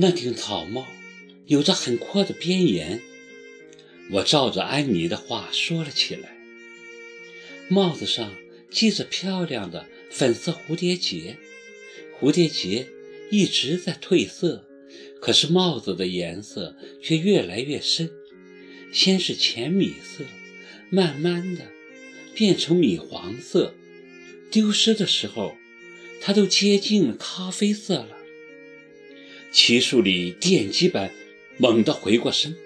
那顶草帽有着很阔的边沿，我照着安妮的话说了起来。帽子上系着漂亮的粉色蝴蝶结，蝴蝶结一直在褪色，可是帽子的颜色却越来越深，先是浅米色，慢慢的变成米黄色，丢失的时候，它都接近咖啡色了。齐树里电击般猛地回过身，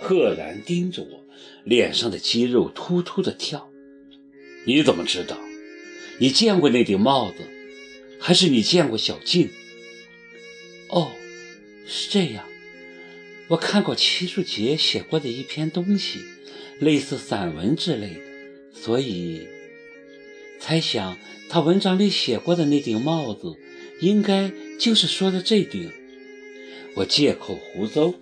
赫然盯着我，脸上的肌肉突突的跳。你怎么知道？你见过那顶帽子，还是你见过小静？哦，是这样。我看过齐树杰写过的一篇东西，类似散文之类的，所以猜想他文章里写过的那顶帽子，应该就是说的这顶。我借口胡诌，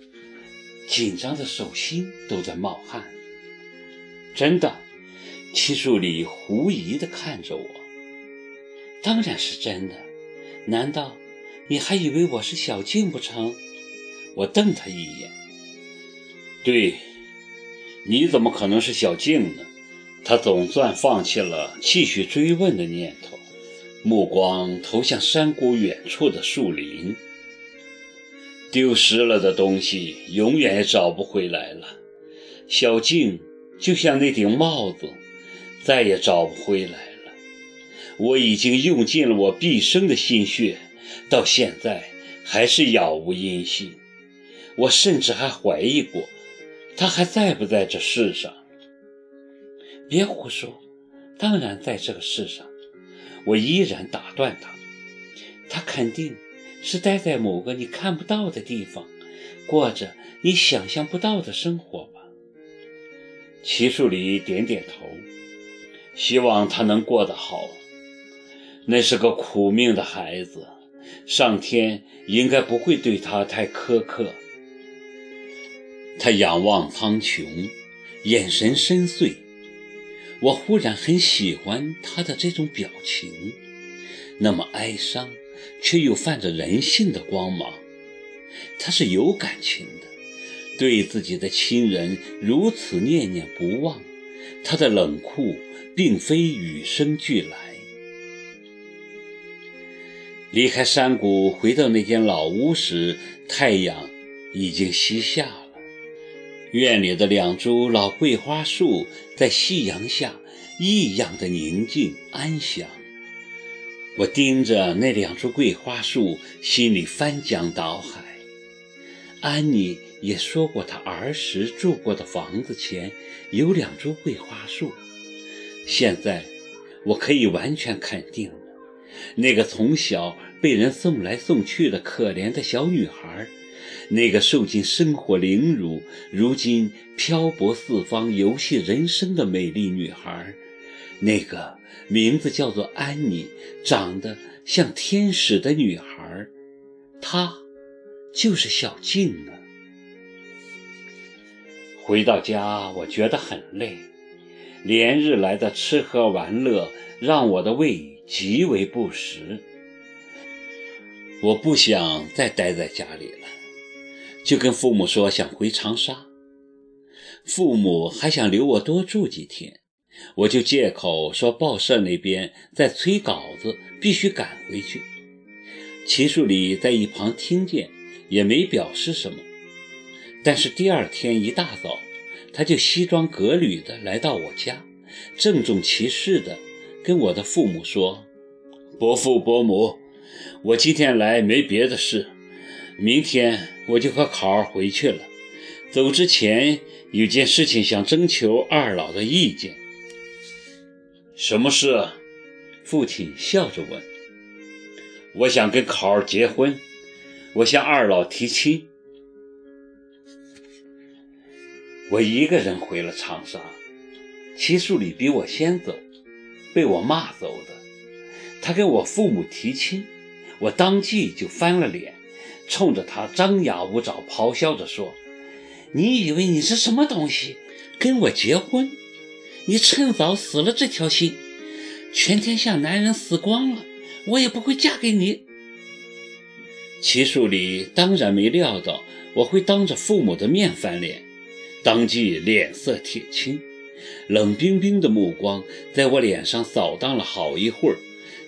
紧张的手心都在冒汗。真的。七树里狐疑地看着我，当然是真的。难道你还以为我是小静不成？我瞪他一眼。对，你怎么可能是小静呢？他总算放弃了继续追问的念头，目光投向山谷远处的树林。丢失了的东西永远也找不回来了。小静就像那顶帽子。再也找不回来了。我已经用尽了我毕生的心血，到现在还是杳无音信。我甚至还怀疑过，他还在不在这世上。别胡说，当然在这个世上。我依然打断他，他肯定是待在某个你看不到的地方，过着你想象不到的生活吧。齐树礼点点头。希望他能过得好。那是个苦命的孩子，上天应该不会对他太苛刻。他仰望苍穹，眼神深邃。我忽然很喜欢他的这种表情，那么哀伤，却又泛着人性的光芒。他是有感情的，对自己的亲人如此念念不忘。他的冷酷。并非与生俱来。离开山谷，回到那间老屋时，太阳已经西下了。院里的两株老桂花树在夕阳下异样的宁静安详。我盯着那两株桂花树，心里翻江倒海。安妮也说过，她儿时住过的房子前有两株桂花树。现在，我可以完全肯定了，那个从小被人送来送去的可怜的小女孩，那个受尽生活凌辱，如今漂泊四方、游戏人生的美丽女孩，那个名字叫做安妮、长得像天使的女孩，她就是小静呢。回到家，我觉得很累。连日来的吃喝玩乐让我的胃极为不适，我不想再待在家里了，就跟父母说想回长沙。父母还想留我多住几天，我就借口说报社那边在催稿子，必须赶回去。齐树礼在一旁听见，也没表示什么。但是第二天一大早。他就西装革履地来到我家，郑重其事地跟我的父母说：“伯父伯母，我今天来没别的事，明天我就和考儿回去了。走之前有件事情想征求二老的意见。”“什么事？”父亲笑着问。“我想跟考儿结婚，我向二老提亲。”我一个人回了长沙，齐树礼比我先走，被我骂走的。他跟我父母提亲，我当即就翻了脸，冲着他张牙舞爪，咆哮着说：“你以为你是什么东西，跟我结婚？你趁早死了这条心，全天下男人死光了，我也不会嫁给你。”齐树礼当然没料到我会当着父母的面翻脸，当即脸色铁青，冷冰冰的目光在我脸上扫荡了好一会儿，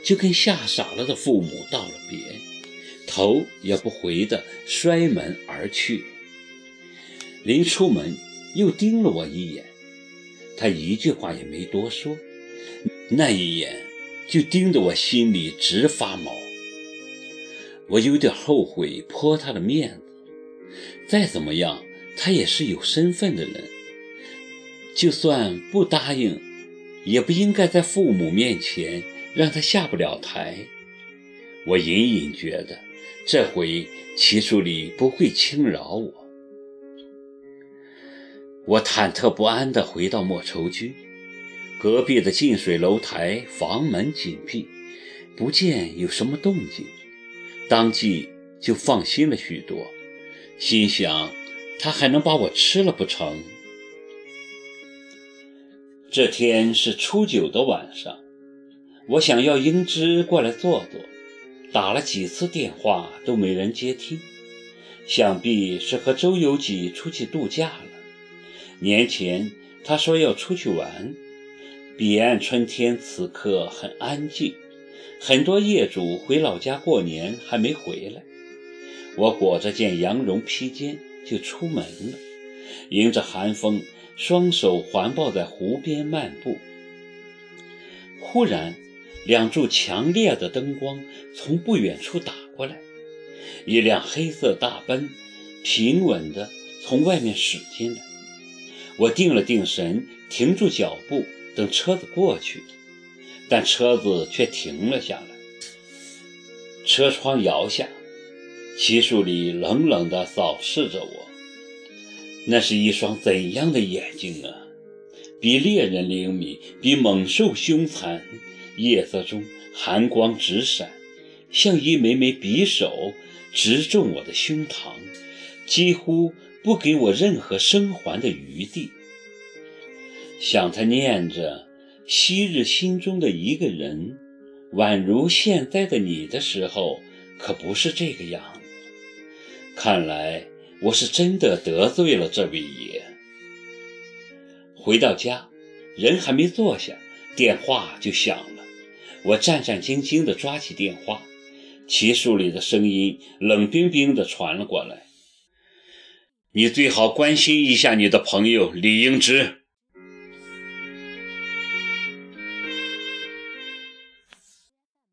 就跟吓傻了的父母道了别，头也不回的摔门而去。临出门又盯了我一眼，他一句话也没多说，那一眼就盯得我心里直发毛。我有点后悔泼他的面子，再怎么样，他也是有身份的人，就算不答应，也不应该在父母面前让他下不了台。我隐隐觉得，这回齐树礼不会轻饶我。我忐忑不安地回到莫愁居，隔壁的近水楼台房门紧闭，不见有什么动静。当即就放心了许多，心想他还能把我吃了不成？这天是初九的晚上，我想要英芝过来坐坐，打了几次电话都没人接听，想必是和周游几出去度假了。年前他说要出去玩，彼岸春天此刻很安静。很多业主回老家过年还没回来，我裹着件羊绒披肩就出门了，迎着寒风，双手环抱在湖边漫步。忽然，两柱强烈的灯光从不远处打过来，一辆黑色大奔平稳地从外面驶进来。我定了定神，停住脚步，等车子过去。但车子却停了下来，车窗摇下，齐树礼冷冷地扫视着我，那是一双怎样的眼睛啊！比猎人灵敏，比猛兽凶残。夜色中，寒光直闪，像一枚枚匕首，直中我的胸膛，几乎不给我任何生还的余地。想他念着。昔日心中的一个人，宛如现在的你的时候，可不是这个样子。看来我是真的得罪了这位爷。回到家，人还没坐下，电话就响了。我战战兢兢地抓起电话，齐树里的声音冷冰冰地传了过来：“你最好关心一下你的朋友李英芝。”